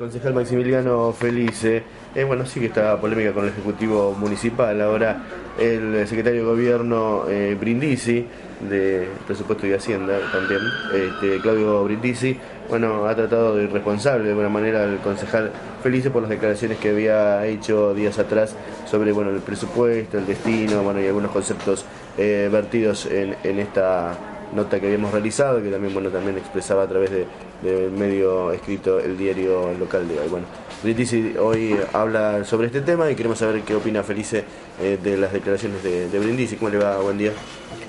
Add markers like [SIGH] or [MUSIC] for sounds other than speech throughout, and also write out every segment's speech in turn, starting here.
Concejal Maximiliano Felice, eh, bueno, sí que está polémica con el Ejecutivo Municipal. Ahora el secretario de Gobierno eh, Brindisi, de Presupuesto y Hacienda también, este, Claudio Brindisi, bueno, ha tratado de irresponsable de alguna manera al concejal Felice por las declaraciones que había hecho días atrás sobre bueno, el presupuesto, el destino, bueno, y algunos conceptos eh, vertidos en esta nota que habíamos realizado, que también bueno también expresaba a través de, del medio escrito el diario local de hoy. Bueno, Brindisi hoy habla sobre este tema y queremos saber qué opina Felice eh, de las declaraciones de, de Brindisi. ¿Cómo le va? Buen día.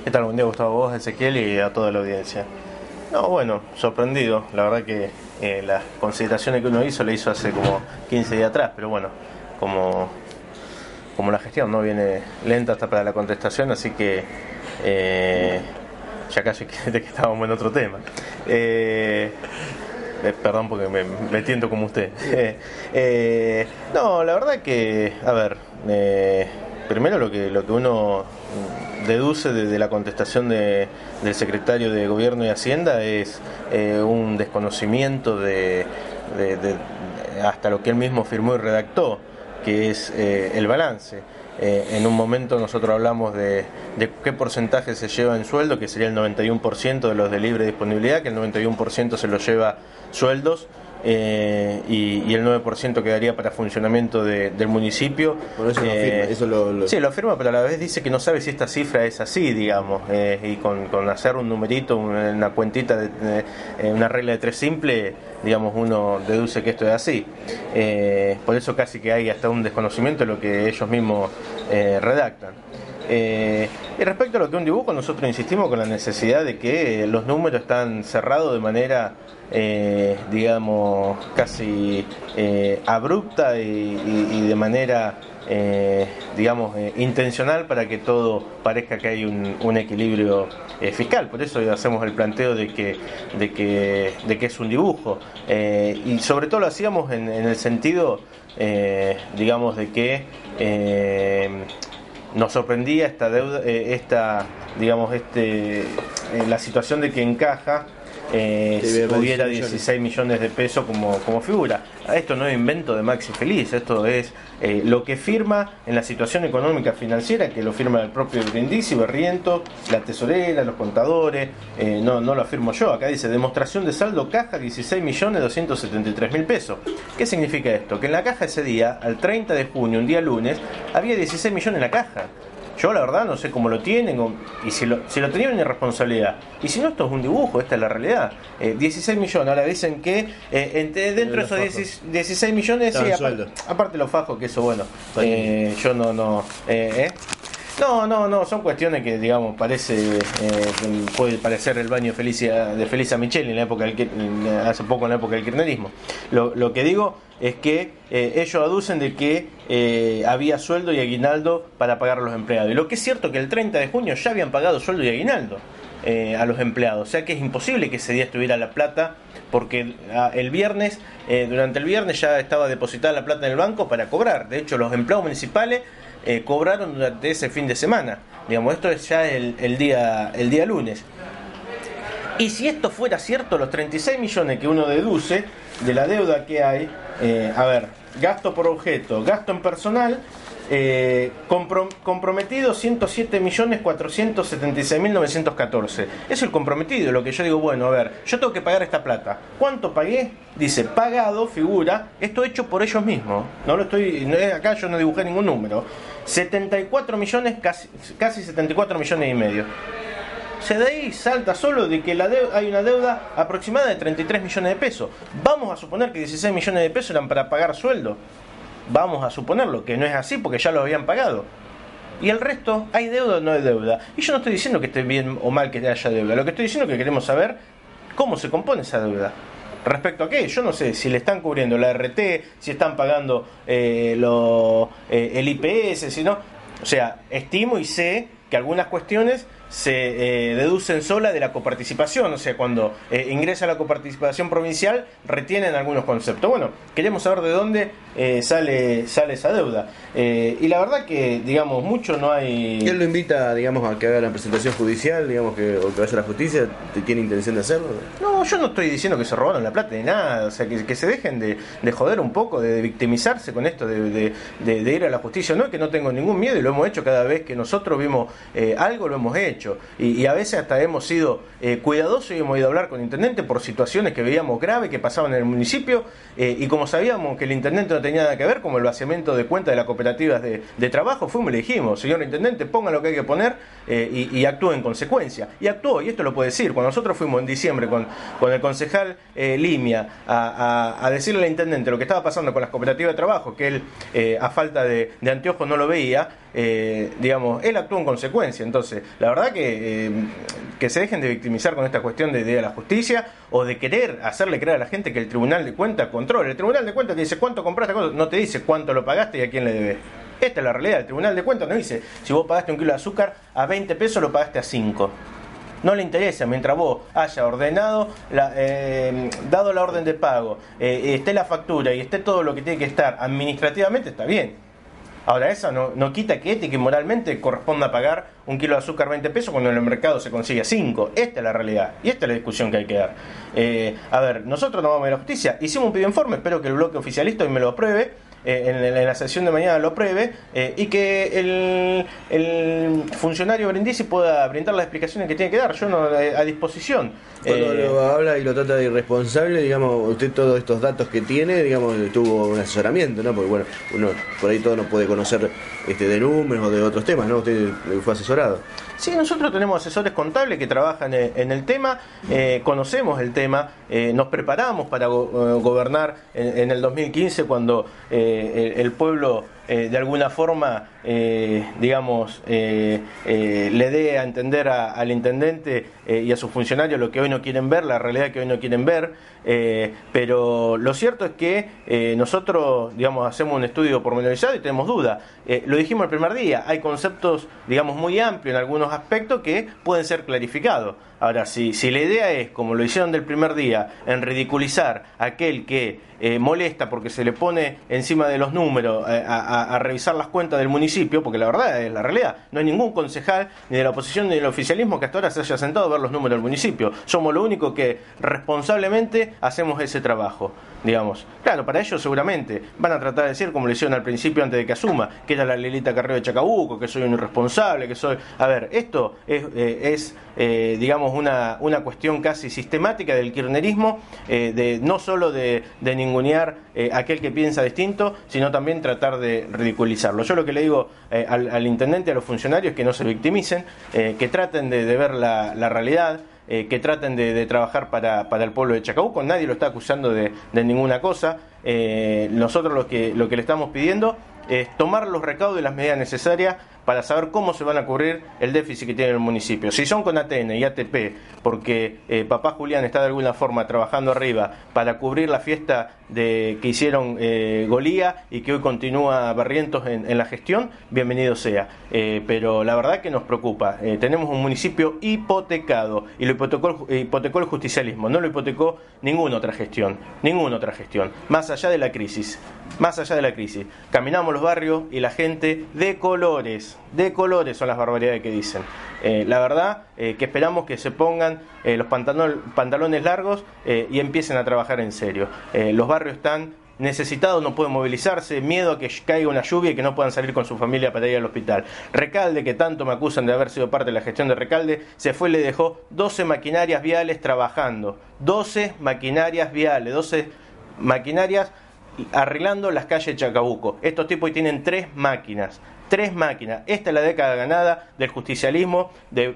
¿Qué tal? Buen día, Gustavo, vos, Ezequiel y a toda la audiencia. No, bueno, sorprendido. La verdad que eh, las consideraciones que uno hizo le hizo hace como 15 días atrás, pero bueno, como, como la gestión no viene lenta hasta para la contestación, así que eh, ya casi que, que estábamos en otro tema. Eh, eh, perdón porque me, me, tiento como usted. [LAUGHS] Eh, no, la verdad que, a ver, eh, primero lo que, lo que uno deduce de, la contestación de, del secretario de Gobierno y Hacienda es un desconocimiento de, de, hasta lo que él mismo firmó y redactó, que es el balance. Eh, en un momento nosotros hablamos de, de, qué porcentaje se lleva en sueldo, que sería el 91% de los de libre disponibilidad, que el 91% se lo lleva sueldos eh, y, y, el 9% quedaría para funcionamiento de, del municipio. Por eso, lo afirma, eh, eso lo, lo... Sí, lo afirma, pero a la vez dice que no sabe si esta cifra es así, digamos, eh, y con, con, hacer un numerito, una cuentita, de, una regla de tres simple, digamos, uno deduce que esto es así. por eso casi que hay hasta un desconocimiento de lo que ellos mismos redactan. Eh, y respecto a lo que un dibujo, nosotros insistimos con la necesidad de que los números están cerrados de manera, eh, digamos, casi eh, abrupta y, de manera, digamos, intencional para que todo parezca que hay un, equilibrio fiscal. Por eso hacemos el planteo de que, es un dibujo. y sobre todo lo hacíamos en el sentido, digamos, de que nos sorprendía esta deuda, eh, esta, digamos, este, eh, la situación de que encaja eh, hubiera 16 millones de pesos como, como figura. Esto no es invento de Maxi Feliz, esto es eh, lo que firma en la situación económica financiera, que lo firma el propio Brindisi, Berriento, la tesorera, los contadores, eh, no, no lo afirmo yo, acá dice demostración de saldo caja 16 millones 273 mil pesos. ¿Qué significa esto? Que en la caja ese día, al 30 de junio, un día lunes, había 16 millones en la caja. Yo la verdad no sé cómo lo tienen o, y si lo, si lo tenían en responsabilidad. Y si no, esto es un dibujo, esta es la realidad. Eh, 16 millones, ahora dicen que eh, entre, dentro de esos 16, 16 millones, sí, aparte, aparte los fajos, que eso bueno, eh, yo no, no, eh, no, no, no, son cuestiones que, digamos, parece, eh, puede parecer el baño de Felicia, de Felisa Micheli en la época del, hace poco en la época del kirchnerismo. Lo, que digo es que eh, ellos aducen de que eh, había sueldo y aguinaldo para pagar a los empleados. Y lo que es cierto que el 30 de junio ya habían pagado sueldo y aguinaldo eh, a los empleados. O sea que es imposible que ese día estuviera la plata porque el viernes, durante el viernes ya estaba depositada la plata en el banco para cobrar. De hecho, los empleados municipales eh, cobraron durante ese fin de semana. Digamos, esto es ya el, el, día, el día lunes. Y si esto fuera cierto, los 36 millones que uno deduce de la deuda que hay, eh, a ver, gasto por objeto, gasto en personal, eh, comprom comprometido 107 millones 476 mil 914. Es el comprometido, lo que yo digo, bueno, a ver, yo tengo que pagar esta plata. ¿Cuánto pagué? Dice, pagado, figura, esto hecho por ellos mismos. No lo estoy, acá yo no dibujé ningún número. 74 millones, casi, casi 74 millones y medio. Se de ahí salta solo de que la hay una deuda aproximada de 33 millones de pesos. Vamos a suponer que 16 millones de pesos eran para pagar sueldo. Vamos a suponerlo, que no es así porque ya lo habían pagado. Y el resto, ¿hay deuda o no hay deuda? Y yo no estoy diciendo que esté bien o mal que haya deuda. Lo que estoy diciendo es que queremos saber cómo se compone esa deuda. respecto a qué, yo no sé si le están cubriendo la RT, si están pagando eh, lo, eh, el IPS, si no. O sea, estimo y sé que algunas cuestiones se eh, deducen sola de la coparticipación, o sea, cuando eh, ingresa la coparticipación provincial retienen algunos conceptos. Bueno, queremos saber de dónde eh, sale, sale esa deuda. y la verdad que, digamos, mucho no hay... ¿Él lo invita, digamos, a que haga la presentación judicial, digamos, que, o que vaya a la justicia? ¿Tiene intención de hacerlo? No, yo no estoy diciendo que se robaron la plata de nada, o sea, que, se dejen de, joder un poco, de, victimizarse con esto, de, ir a la justicia. No es que no tengo ningún miedo y lo hemos hecho cada vez que nosotros vimos algo, lo hemos hecho. Y, a veces hasta hemos sido eh, cuidadosos y hemos ido a hablar con el intendente por situaciones que veíamos graves que pasaban en el municipio. Eh, y como sabíamos que el intendente no tenía nada que ver, como el vaciamiento de cuentas de las cooperativas de, trabajo, fuimos y le dijimos, señor intendente, ponga lo que hay que poner eh, y, actúe en consecuencia. Y actuó, y esto lo puede decir. Cuando nosotros fuimos en diciembre con, con el concejal Limia a, decirle al intendente lo que estaba pasando con las cooperativas de trabajo, que él a falta de, de anteojos no lo veía, digamos, él actuó en consecuencia. Entonces, la verdad eh, que, se dejen de victimizar con esta cuestión de, de la justicia o de querer hacerle creer a la gente que el Tribunal de Cuentas controla. El Tribunal de Cuentas te dice cuánto compraste, no te dice cuánto lo pagaste y a quién le debes. Esta es la realidad. El Tribunal de Cuentas no dice si vos pagaste un kilo de azúcar a 20 pesos lo pagaste a 5 no le interesa mientras vos haya ordenado, eh, dado la orden de pago, eh, esté la factura y esté todo lo que tiene que estar administrativamente, está bien. Ahora, eso no, quita que ética y moralmente corresponda pagar un kilo de azúcar 20 pesos cuando en el mercado se consigue 5. Esta es la realidad y esta es la discusión que hay que dar. Eh, a ver, nosotros no vamos a ir a la justicia. Hicimos un pedido informe, espero que el bloque oficialista hoy me lo apruebe eh, en, la sesión de mañana lo apruebe eh, y que el, el, funcionario Brindisi pueda brindar las explicaciones que tiene que dar. Yo no eh, a disposición. Cuando lo habla y lo trata de irresponsable, digamos, usted todos estos datos que tiene, digamos, tuvo un asesoramiento, ¿no? Porque bueno, uno por ahí todo no puede conocer este de números o de otros temas, ¿no? Usted fue asesorado. Sí, nosotros tenemos asesores contables que trabajan en el tema, conocemos el tema, nos preparamos para gobernar en, el 2015 cuando el, pueblo eh, de alguna forma, eh, digamos, eh, le dé a entender al intendente y a sus funcionarios lo que hoy no quieren ver, la realidad que hoy no quieren ver. pero lo cierto es que nosotros, digamos, hacemos un estudio pormenorizado y tenemos duda. lo dijimos el primer día, hay conceptos, digamos, muy amplios en algunos aspectos que pueden ser clarificados. Ahora, si, si la idea es, como lo hicieron del primer día, en ridiculizar a aquel que molesta porque se le pone encima de los números a a, revisar las cuentas del municipio, porque la verdad es la realidad. No hay ningún concejal, ni de la oposición, ni del oficialismo que hasta ahora se haya sentado a ver los números del municipio. Somos lo único que responsablemente hacemos ese trabajo digamos. Claro, para ellos seguramente van a tratar de decir, como le hicieron al principio antes de que asuma, que era la Lelita Carreo de Chacabuco, que soy un irresponsable, que soy... A ver, esto es, eh, eh, digamos, una, una cuestión casi sistemática del kirchnerismo, eh, de no solo de, de ningunear aquel que piensa distinto, sino también tratar de ridiculizarlo. Yo lo que le digo al, intendente, a los funcionarios, que no se victimicen, que traten de, ver la, realidad, eh, que traten de, trabajar para, para, el pueblo de Chacabuco. Nadie lo está acusando de, ninguna cosa. Eh, nosotros lo que, lo que le estamos pidiendo es tomar los recaudos y las medidas necesarias para saber cómo se van a cubrir el déficit que tiene el municipio. Si son con ATN y ATP, porque eh, papá Julián está de alguna forma trabajando arriba para cubrir la fiesta de, que hicieron eh, Golía y que hoy continúa Barrientos en, la gestión, bienvenido sea. Eh, pero la verdad que nos preocupa. tenemos un municipio hipotecado y lo hipotecó, hipotecó el justicialismo, no lo hipotecó ninguna otra gestión, ninguna otra gestión, más allá de la crisis, más allá de la crisis. Caminamos los barrios y la gente de colores de colores son las barbaridades que dicen. Eh, la verdad eh, que esperamos que se pongan eh, los pantalones largos y empiecen a trabajar en serio. los barrios están necesitados, no pueden movilizarse, miedo a que caiga una lluvia y que no puedan salir con su familia para ir al hospital. Recalde, que tanto me acusan de haber sido parte de la gestión de Recalde, se fue y le dejó 12 maquinarias viales trabajando. 12 maquinarias viales, 12 maquinarias arreglando las calles de Chacabuco. Estos tipos tienen tres máquinas tres máquinas. Esta es la década ganada del justicialismo, de,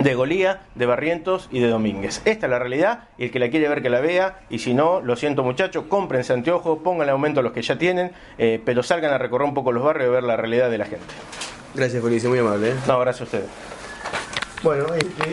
de Golía, de Barrientos y de Domínguez. Esta es la realidad y el que la quiere ver que la vea y si no, lo siento muchachos, cómprense anteojos, pónganle aumento a los que ya tienen, eh, pero salgan a recorrer un poco los barrios y ver la realidad de la gente. Gracias, Felicia, muy amable. ¿eh? No, gracias a ustedes. Bueno, este